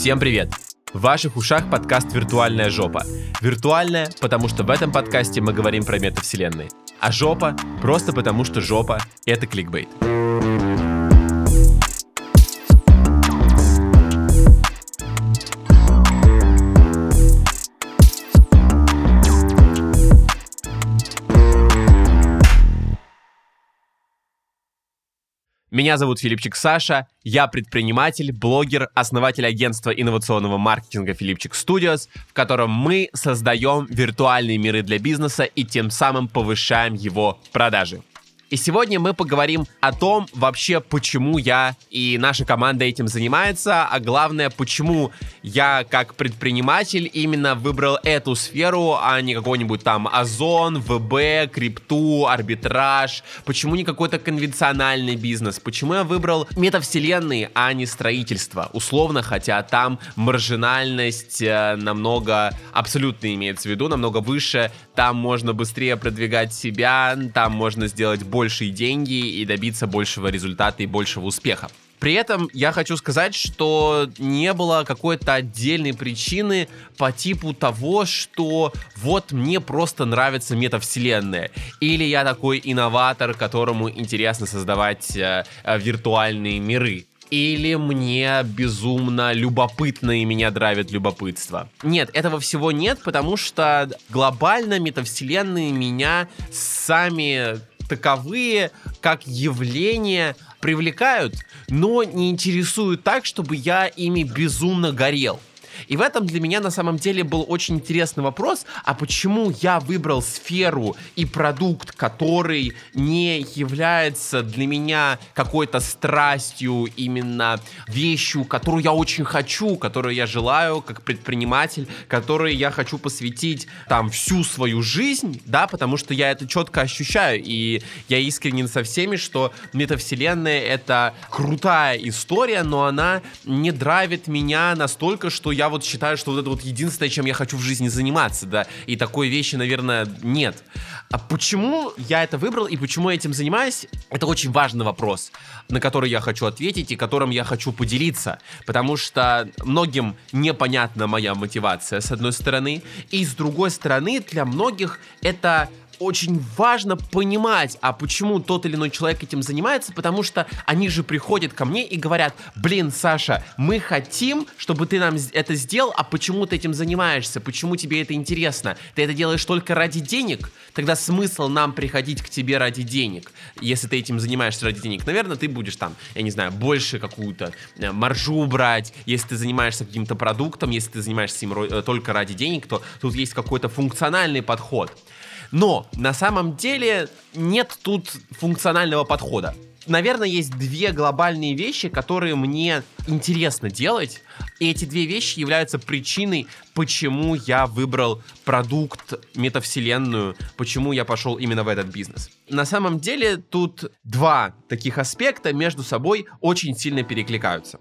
Всем привет! В ваших ушах подкаст «Виртуальная жопа». Виртуальная, потому что в этом подкасте мы говорим про метавселенные. А жопа просто потому, что жопа — это кликбейт. Меня зовут Филипчик Саша, я предприниматель, блогер, основатель агентства инновационного маркетинга Филипчик Studios, в котором мы создаем виртуальные миры для бизнеса и тем самым повышаем его продажи. И сегодня мы поговорим о том вообще, почему я и наша команда этим занимается, а главное, почему я как предприниматель именно выбрал эту сферу, а не какой-нибудь там Озон, ВБ, крипту, арбитраж, почему не какой-то конвенциональный бизнес, почему я выбрал метавселенные, а не строительство, условно, хотя там маржинальность э, намного, абсолютно имеется в виду, намного выше, там можно быстрее продвигать себя, там можно сделать большие деньги и добиться большего результата и большего успеха. При этом я хочу сказать, что не было какой-то отдельной причины по типу того, что вот мне просто нравится метавселенная. Или я такой инноватор, которому интересно создавать э, э, виртуальные миры или мне безумно любопытно и меня драйвит любопытство. Нет, этого всего нет, потому что глобально метавселенные меня сами таковые, как явления, привлекают, но не интересуют так, чтобы я ими безумно горел. И в этом для меня на самом деле был очень интересный вопрос, а почему я выбрал сферу и продукт, который не является для меня какой-то страстью, именно вещью, которую я очень хочу, которую я желаю как предприниматель, которой я хочу посвятить там всю свою жизнь, да, потому что я это четко ощущаю, и я искренен со всеми, что метавселенная это крутая история, но она не драйвит меня настолько, что я вот считаю, что вот это вот единственное, чем я хочу в жизни заниматься, да, и такой вещи, наверное, нет. А почему я это выбрал и почему я этим занимаюсь, это очень важный вопрос, на который я хочу ответить и которым я хочу поделиться, потому что многим непонятна моя мотивация, с одной стороны, и с другой стороны, для многих это очень важно понимать, а почему тот или иной человек этим занимается, потому что они же приходят ко мне и говорят, блин, Саша, мы хотим, чтобы ты нам это сделал, а почему ты этим занимаешься, почему тебе это интересно? Ты это делаешь только ради денег? Тогда смысл нам приходить к тебе ради денег, если ты этим занимаешься ради денег. Наверное, ты будешь там, я не знаю, больше какую-то э, маржу брать, если ты занимаешься каким-то продуктом, если ты занимаешься им э, только ради денег, то тут есть какой-то функциональный подход. Но на самом деле нет тут функционального подхода. Наверное, есть две глобальные вещи, которые мне интересно делать. И эти две вещи являются причиной, почему я выбрал продукт, метавселенную, почему я пошел именно в этот бизнес. На самом деле тут два таких аспекта между собой очень сильно перекликаются.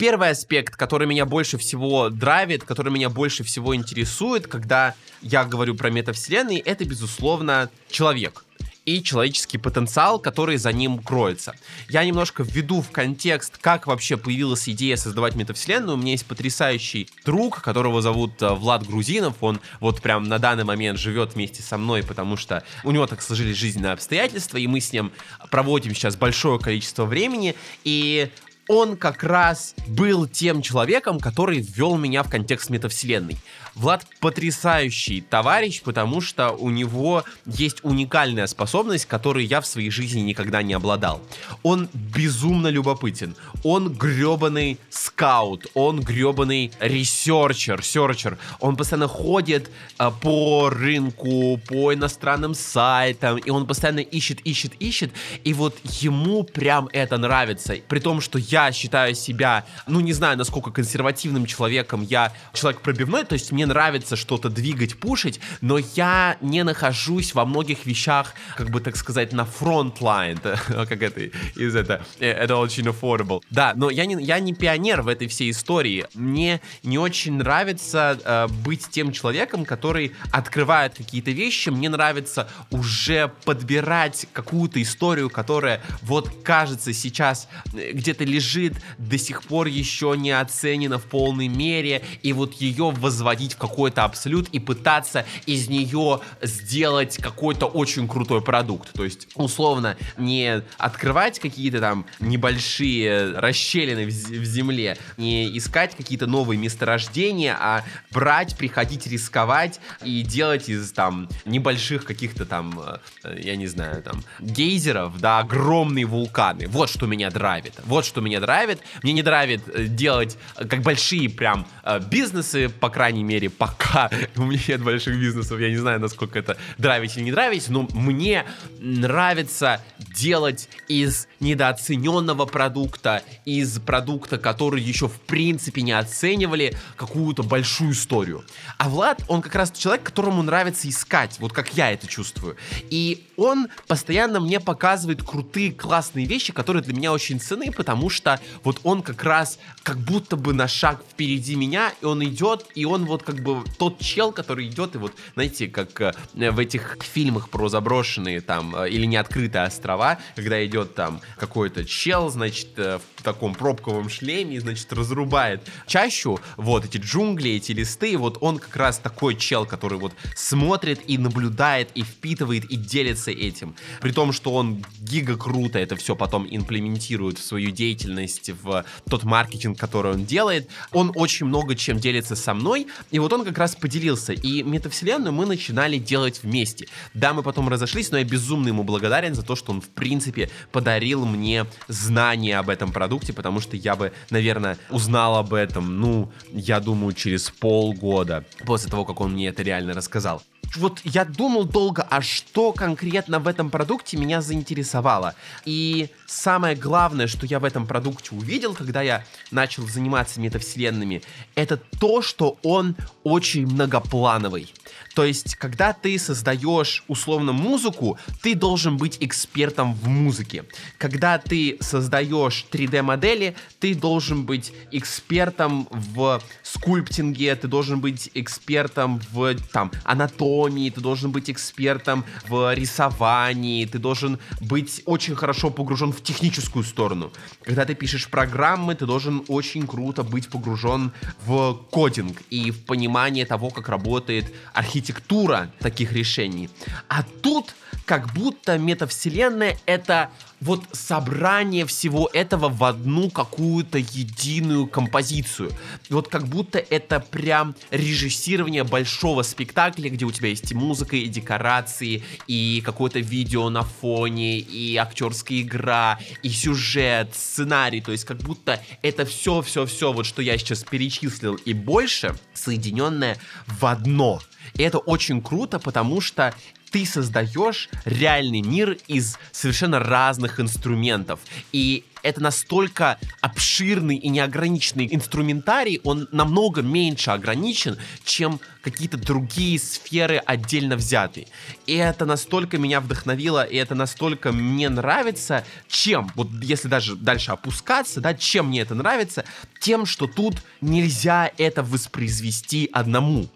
Первый аспект, который меня больше всего драйвит, который меня больше всего интересует, когда я говорю про метавселенные, это, безусловно, человек и человеческий потенциал, который за ним кроется. Я немножко введу в контекст, как вообще появилась идея создавать метавселенную. У меня есть потрясающий друг, которого зовут э, Влад Грузинов. Он вот прям на данный момент живет вместе со мной, потому что у него так сложились жизненные обстоятельства, и мы с ним проводим сейчас большое количество времени. И он как раз был тем человеком, который ввел меня в контекст метавселенной. Влад потрясающий товарищ, потому что у него есть уникальная способность, которой я в своей жизни никогда не обладал. Он безумно любопытен. Он гребаный скаут. Он гребаный researcher, searcher. Он постоянно ходит а, по рынку, по иностранным сайтам, и он постоянно ищет, ищет, ищет. И вот ему прям это нравится. При том, что я я считаю себя, ну не знаю, насколько консервативным человеком, я человек пробивной, то есть мне нравится что-то двигать, пушить, но я не нахожусь во многих вещах, как бы так сказать, на frontline, как это из это, э, это очень affordable. Да, но я не, я не пионер в этой всей истории. Мне не очень нравится э, быть тем человеком, который открывает какие-то вещи. Мне нравится уже подбирать какую-то историю, которая вот кажется сейчас э, где-то лежит, до сих пор еще не оценена в полной мере, и вот ее возводить в какой-то абсолют и пытаться из нее сделать какой-то очень крутой продукт. То есть, условно, не открывать какие-то там небольшие расщелины в, в земле, не искать какие-то новые месторождения, а брать, приходить, рисковать и делать из там небольших каких-то там, э, я не знаю, там, гейзеров, да, огромные вулканы. Вот что меня драйвит. Вот что меня драйвит. Мне не драйвит э, делать э, как большие прям бизнесы, по крайней мере, пока у меня нет больших бизнесов. Я не знаю, насколько это драйвить или не драйвить, но мне нравится делать из недооцененного продукта, из продукта, который еще в принципе не оценивали, какую-то большую историю. А Влад, он как раз человек, которому нравится искать, вот как я это чувствую. И он постоянно мне показывает крутые, классные вещи, которые для меня очень ценны, потому что вот он как раз как будто бы на шаг впереди меня, и он идет, и он вот как бы тот чел, который идет, и вот, знаете, как э, в этих фильмах про заброшенные там э, или неоткрытые острова, когда идет там какой-то чел, значит, э, в таком пробковом шлеме, значит, разрубает чащу, вот эти джунгли, эти листы, вот он как раз такой чел, который вот смотрит и наблюдает, и впитывает, и делится этим. При том, что он гига круто это все потом имплементирует в свою деятельность, в тот маркетинг, который он делает. Он очень много чем делится со мной, и вот он как раз поделился. И метавселенную мы начинали делать вместе. Да, мы потом разошлись, но я безумно ему благодарен за то, что он, в принципе, подарил мне знания об этом продукте, потому что я бы, наверное, узнал об этом, ну, я думаю, через полгода после того, как он мне это реально рассказал вот я думал долго, а что конкретно в этом продукте меня заинтересовало. И самое главное, что я в этом продукте увидел, когда я начал заниматься метавселенными, это то, что он очень многоплановый. То есть, когда ты создаешь условно музыку, ты должен быть экспертом в музыке. Когда ты создаешь 3D-модели, ты должен быть экспертом в скульптинге, ты должен быть экспертом в там анатомии, ты должен быть экспертом в рисовании, ты должен быть очень хорошо погружен в техническую сторону. Когда ты пишешь программы, ты должен очень круто быть погружен в кодинг и в понимание того, как работает архитектура таких решений. А тут как будто метавселенная это вот собрание всего этого в одну какую-то единую композицию. Вот как будто это прям режиссирование большого спектакля, где у тебя есть и музыка, и декорации, и какое-то видео на фоне, и актерская игра, и сюжет, сценарий. То есть как будто это все-все-все, вот что я сейчас перечислил и больше, соединенное в одно. И это очень круто, потому что ты создаешь реальный мир из совершенно разных инструментов. И это настолько обширный и неограниченный инструментарий, он намного меньше ограничен, чем какие-то другие сферы отдельно взятые. И это настолько меня вдохновило, и это настолько мне нравится, чем, вот если даже дальше опускаться, да, чем мне это нравится, тем, что тут нельзя это воспроизвести одному.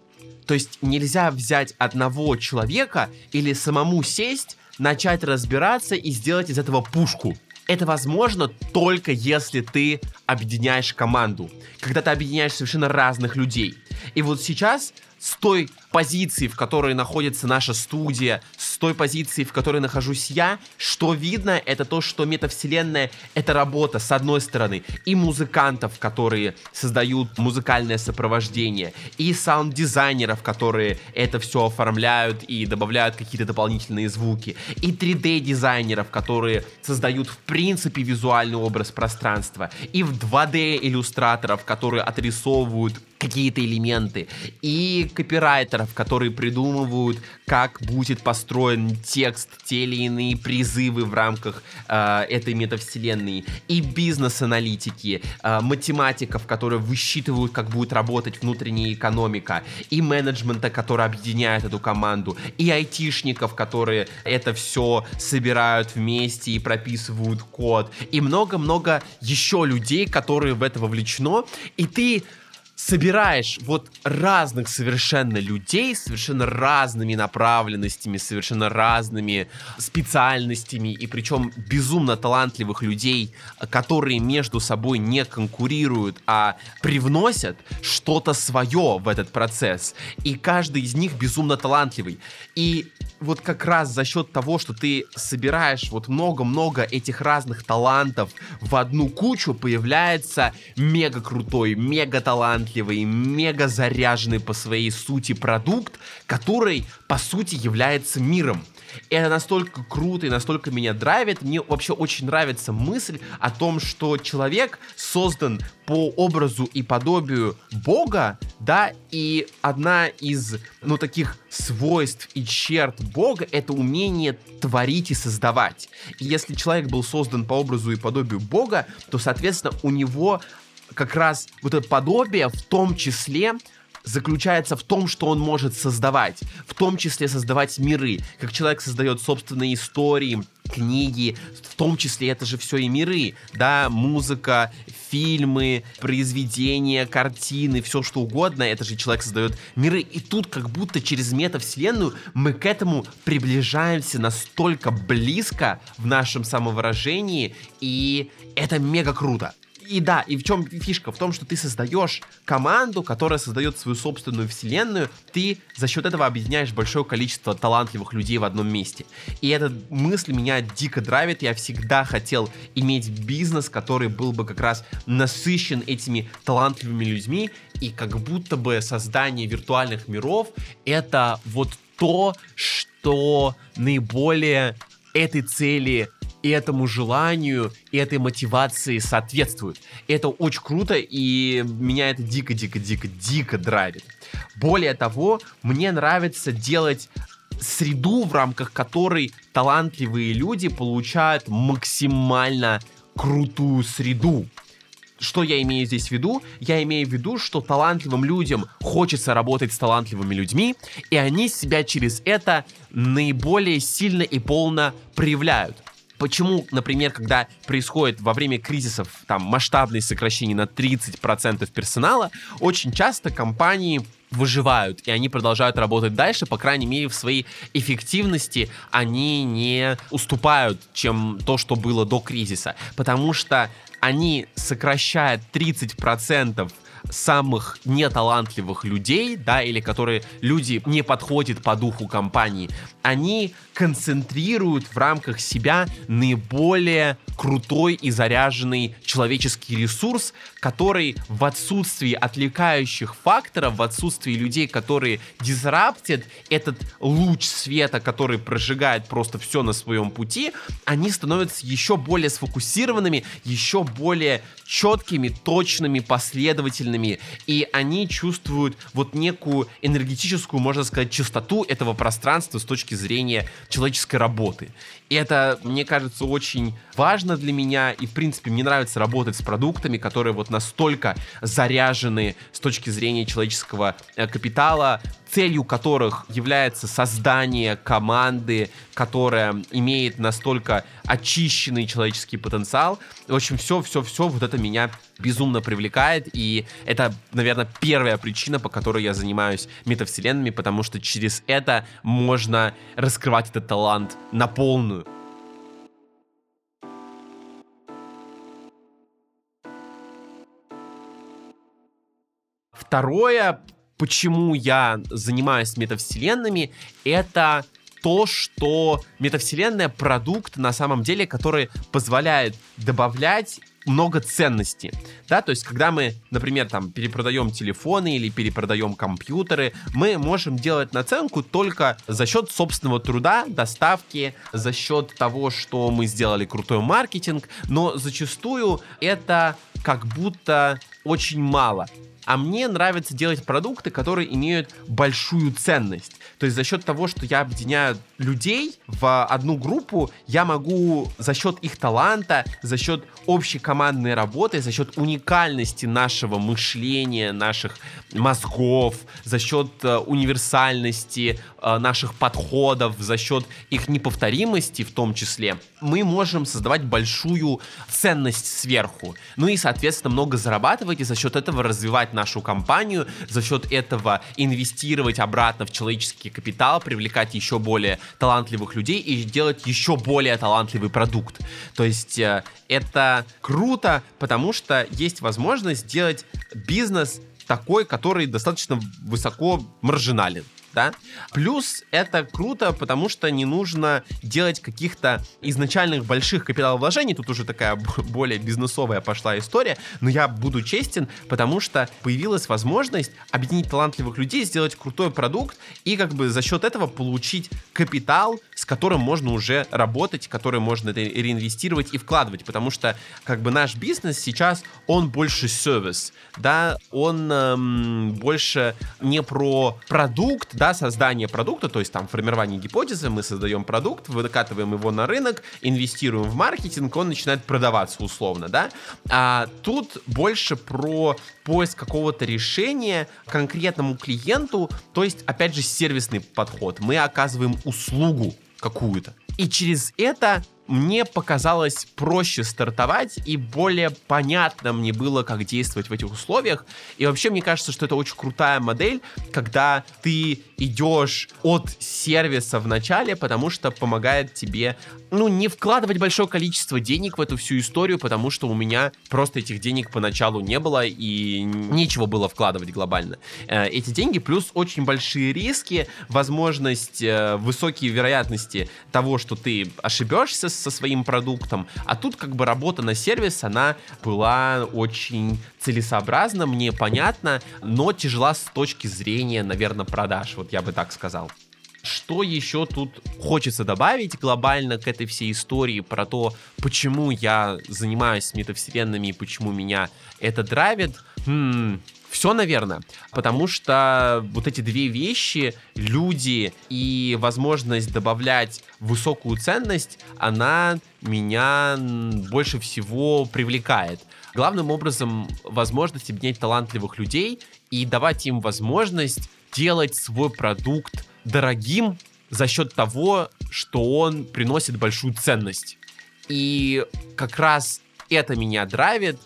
То есть нельзя взять одного человека или самому сесть, начать разбираться и сделать из этого пушку. Это возможно только если ты объединяешь команду, когда ты объединяешь совершенно разных людей. И вот сейчас с той позиции, в которой находится наша студия, с той позиции, в которой нахожусь я, что видно, это то, что метавселенная — это работа, с одной стороны, и музыкантов, которые создают музыкальное сопровождение, и саунд-дизайнеров, которые это все оформляют и добавляют какие-то дополнительные звуки, и 3D-дизайнеров, которые создают в принципе визуальный образ пространства, и в 2D-иллюстраторов, которые отрисовывают какие-то элементы, и копирайтеров, которые придумывают, как будет построен текст, те или иные призывы в рамках э, этой метавселенной, и бизнес-аналитики, э, математиков, которые высчитывают, как будет работать внутренняя экономика, и менеджмента, который объединяет эту команду, и айтишников, которые это все собирают вместе и прописывают код, и много-много еще людей, которые в это вовлечено, и ты собираешь вот разных совершенно людей, совершенно разными направленностями, совершенно разными специальностями, и причем безумно талантливых людей, которые между собой не конкурируют, а привносят что-то свое в этот процесс. И каждый из них безумно талантливый. И вот как раз за счет того, что ты собираешь вот много-много этих разных талантов в одну кучу, появляется мега крутой, мега талант талантливый, мега заряженный по своей сути продукт, который, по сути, является миром. И это настолько круто и настолько меня драйвит. Мне вообще очень нравится мысль о том, что человек создан по образу и подобию Бога, да, и одна из, ну, таких свойств и черт Бога — это умение творить и создавать. И если человек был создан по образу и подобию Бога, то, соответственно, у него как раз вот это подобие в том числе заключается в том, что он может создавать, в том числе создавать миры, как человек создает собственные истории, книги, в том числе это же все и миры, да, музыка, фильмы, произведения, картины, все что угодно, это же человек создает миры, и тут как будто через метавселенную мы к этому приближаемся настолько близко в нашем самовыражении, и это мега круто и да, и в чем фишка? В том, что ты создаешь команду, которая создает свою собственную вселенную, ты за счет этого объединяешь большое количество талантливых людей в одном месте. И эта мысль меня дико драйвит. Я всегда хотел иметь бизнес, который был бы как раз насыщен этими талантливыми людьми, и как будто бы создание виртуальных миров — это вот то, что наиболее этой цели и этому желанию, и этой мотивации соответствует. это очень круто, и меня это дико-дико-дико-дико драйвит. Более того, мне нравится делать среду, в рамках которой талантливые люди получают максимально крутую среду. Что я имею здесь в виду? Я имею в виду, что талантливым людям хочется работать с талантливыми людьми, и они себя через это наиболее сильно и полно проявляют. Почему, например, когда происходит во время кризисов там масштабные сокращения на 30% персонала, очень часто компании выживают, и они продолжают работать дальше, по крайней мере, в своей эффективности они не уступают, чем то, что было до кризиса, потому что они сокращают 30% самых неталантливых людей, да, или которые люди не подходят по духу компании, они концентрируют в рамках себя наиболее крутой и заряженный человеческий ресурс, который в отсутствии отвлекающих факторов, в отсутствии людей, которые дизраптят этот луч света, который прожигает просто все на своем пути, они становятся еще более сфокусированными, еще более четкими, точными, последовательными, и они чувствуют вот некую энергетическую, можно сказать, чистоту этого пространства с точки зрения человеческой работы. И это, мне кажется, очень важно для меня. И, в принципе, мне нравится работать с продуктами, которые вот настолько заряжены с точки зрения человеческого э, капитала, целью которых является создание команды, которая имеет настолько очищенный человеческий потенциал. В общем, все-все-все вот это меня безумно привлекает, и это, наверное, первая причина, по которой я занимаюсь метавселенными, потому что через это можно раскрывать этот талант на полную. Второе, почему я занимаюсь метавселенными, это то, что метавселенная продукт на самом деле, который позволяет добавлять много ценностей, да, то есть когда мы, например, там перепродаем телефоны или перепродаем компьютеры, мы можем делать наценку только за счет собственного труда, доставки, за счет того, что мы сделали крутой маркетинг, но зачастую это как будто очень мало. А мне нравится делать продукты, которые имеют большую ценность. То есть за счет того, что я объединяю людей в одну группу, я могу за счет их таланта, за счет общей командной работы, за счет уникальности нашего мышления, наших мозгов, за счет э, универсальности э, наших подходов, за счет их неповторимости в том числе, мы можем создавать большую ценность сверху. Ну и, соответственно, много зарабатывать и за счет этого развивать нашу компанию, за счет этого инвестировать обратно в человеческий капитал, привлекать еще более талантливых людей и делать еще более талантливый продукт. То есть э, это круто, потому что есть возможность сделать бизнес такой, который достаточно высоко маржинален да. Плюс это круто, потому что не нужно делать каких-то изначальных больших капиталовложений, тут уже такая более бизнесовая пошла история, но я буду честен, потому что появилась возможность объединить талантливых людей, сделать крутой продукт и как бы за счет этого получить капитал, с которым можно уже работать, который можно реинвестировать и вкладывать, потому что как бы наш бизнес сейчас, он больше сервис, да, он эм, больше не про продукт, да, создание продукта, то есть там формирование гипотезы, мы создаем продукт, выкатываем его на рынок, инвестируем в маркетинг, он начинает продаваться условно, да. А тут больше про поиск какого-то решения конкретному клиенту, то есть, опять же, сервисный подход. Мы оказываем услугу какую-то. И через это мне показалось проще стартовать и более понятно мне было, как действовать в этих условиях. И вообще мне кажется, что это очень крутая модель, когда ты идешь от сервиса в начале, потому что помогает тебе, ну, не вкладывать большое количество денег в эту всю историю, потому что у меня просто этих денег поначалу не было и нечего было вкладывать глобально. Э, эти деньги плюс очень большие риски, возможность, э, высокие вероятности того, что ты ошибешься со своим продуктом. А тут как бы работа на сервис, она была очень целесообразна, мне понятна, но тяжела с точки зрения, наверное, продаж. Вот я бы так сказал. Что еще тут хочется добавить глобально к этой всей истории про то, почему я занимаюсь метавселенными и почему меня это драйвит? Хм, все, наверное, потому что вот эти две вещи, люди и возможность добавлять высокую ценность, она меня больше всего привлекает. Главным образом, возможность объединять талантливых людей и давать им возможность делать свой продукт дорогим за счет того, что он приносит большую ценность. И как раз это меня драйвит,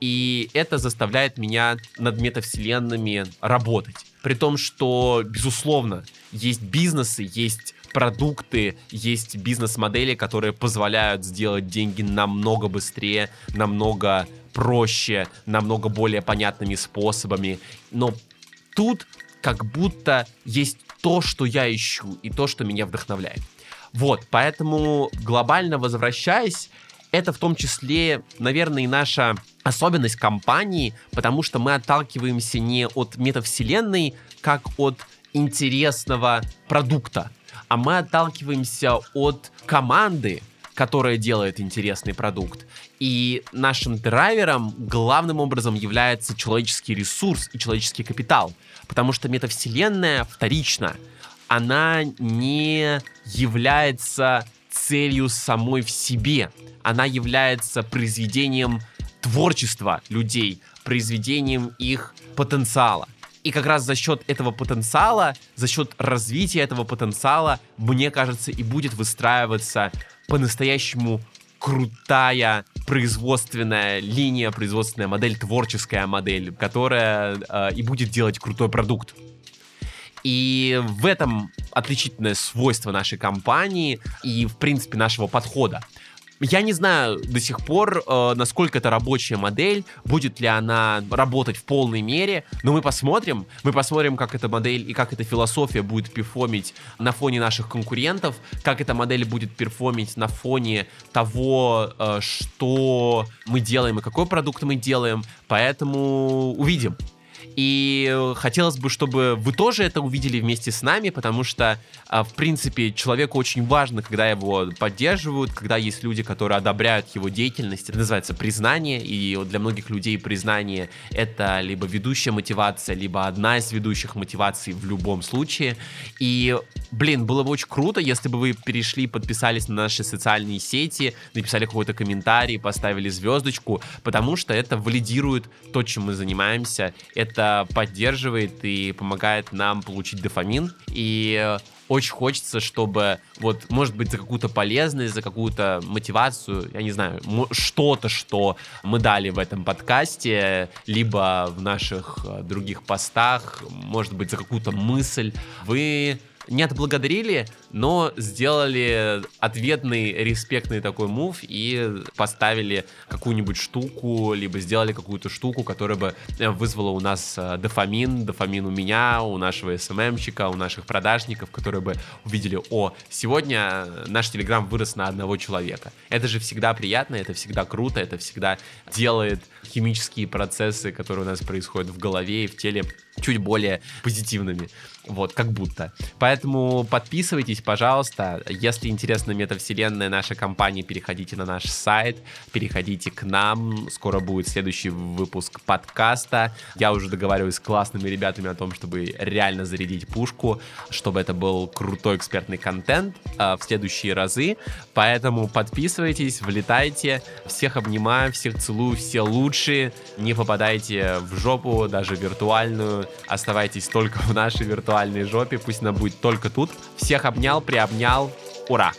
и это заставляет меня над метавселенными работать. При том, что, безусловно, есть бизнесы, есть продукты, есть бизнес-модели, которые позволяют сделать деньги намного быстрее, намного проще, намного более понятными способами. Но тут как будто есть то, что я ищу, и то, что меня вдохновляет. Вот, поэтому глобально возвращаясь, это в том числе, наверное, и наша особенность компании, потому что мы отталкиваемся не от метавселенной, как от интересного продукта, а мы отталкиваемся от команды, которая делает интересный продукт. И нашим драйвером главным образом является человеческий ресурс и человеческий капитал, потому что метавселенная вторична, она не является целью самой в себе, она является произведением творчества людей, произведением их потенциала. И как раз за счет этого потенциала, за счет развития этого потенциала, мне кажется, и будет выстраиваться по-настоящему крутая производственная линия, производственная модель, творческая модель, которая э, и будет делать крутой продукт. И в этом отличительное свойство нашей компании и, в принципе, нашего подхода. Я не знаю до сих пор, э, насколько это рабочая модель, будет ли она работать в полной мере, но мы посмотрим. Мы посмотрим, как эта модель и как эта философия будет перформить на фоне наших конкурентов, как эта модель будет перформить на фоне того, э, что мы делаем и какой продукт мы делаем. Поэтому увидим. И хотелось бы, чтобы вы тоже это увидели вместе с нами, потому что, а, в принципе, человеку очень важно, когда его поддерживают, когда есть люди, которые одобряют его деятельность. Это называется признание, и для многих людей признание — это либо ведущая мотивация, либо одна из ведущих мотиваций в любом случае. И, блин, было бы очень круто, если бы вы перешли, подписались на наши социальные сети, написали какой-то комментарий, поставили звездочку, потому что это валидирует то, чем мы занимаемся, это поддерживает и помогает нам получить дофамин. И очень хочется, чтобы вот, может быть, за какую-то полезность, за какую-то мотивацию, я не знаю, что-то, что мы дали в этом подкасте, либо в наших э, других постах, может быть, за какую-то мысль, вы не отблагодарили, но сделали ответный респектный такой мув и поставили какую-нибудь штуку, либо сделали какую-то штуку, которая бы э, вызвала у нас э, дофамин, дофамин у меня, у нашего СММщика, у наших продажников, которые бы увидели, о, сегодня наш Телеграм вырос на одного человека. Это же всегда приятно, это всегда круто, это всегда делает химические процессы, которые у нас происходят в голове и в теле, чуть более позитивными. Вот, как будто. Поэтому подписывайтесь, пожалуйста. Если интересна метавселенная наша компания, переходите на наш сайт, переходите к нам. Скоро будет следующий выпуск подкаста. Я уже договариваюсь с классными ребятами о том, чтобы реально зарядить пушку, чтобы это был крутой экспертный контент э, в следующие разы. Поэтому подписывайтесь, влетайте. Всех обнимаю, всех целую, все лучшие. Не попадайте в жопу, даже виртуальную. Оставайтесь только в нашей виртуальной жопе. Пусть она будет только тут. Всех обнял, приобнял. Ура!